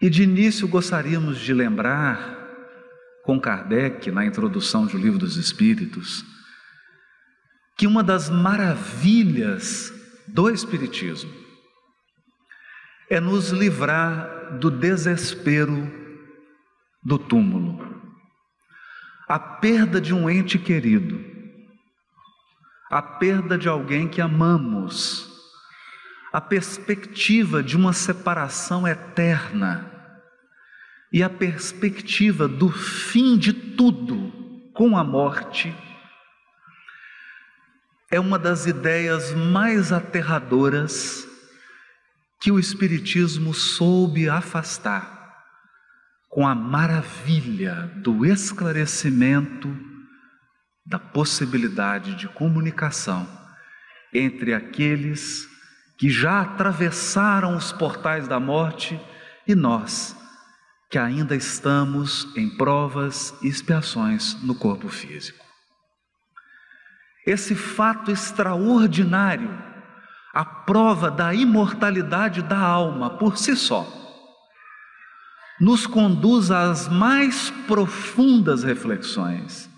E de início gostaríamos de lembrar, com Kardec, na introdução do Livro dos Espíritos, que uma das maravilhas do Espiritismo é nos livrar do desespero do túmulo. A perda de um ente querido, a perda de alguém que amamos, a perspectiva de uma separação eterna e a perspectiva do fim de tudo com a morte é uma das ideias mais aterradoras que o Espiritismo soube afastar com a maravilha do esclarecimento da possibilidade de comunicação entre aqueles que já atravessaram os portais da morte e nós, que ainda estamos em provas e expiações no corpo físico. Esse fato extraordinário, a prova da imortalidade da alma por si só, nos conduz às mais profundas reflexões,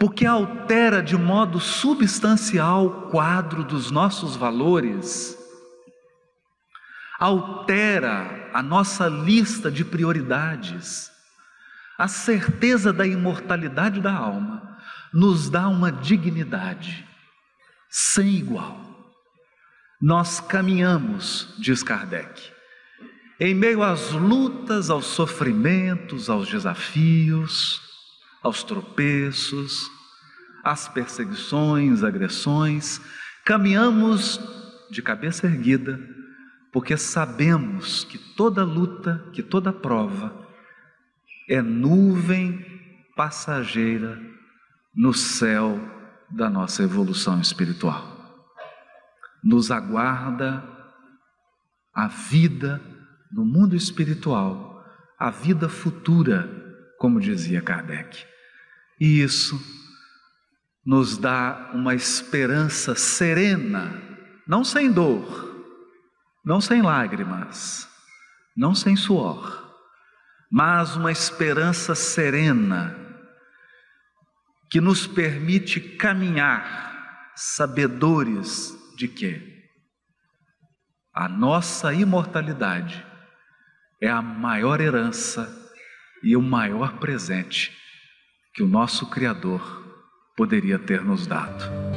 porque altera de modo substancial o quadro dos nossos valores, altera a nossa lista de prioridades, a certeza da imortalidade da alma nos dá uma dignidade sem igual. Nós caminhamos, diz Kardec, em meio às lutas, aos sofrimentos, aos desafios, aos tropeços, às perseguições, agressões, caminhamos de cabeça erguida, porque sabemos que toda luta, que toda prova é nuvem passageira no céu da nossa evolução espiritual. Nos aguarda a vida no mundo espiritual, a vida futura, como dizia Kardec. E isso nos dá uma esperança serena, não sem dor, não sem lágrimas, não sem suor, mas uma esperança serena que nos permite caminhar sabedores de que a nossa imortalidade é a maior herança e o maior presente que o nosso Criador poderia ter nos dado.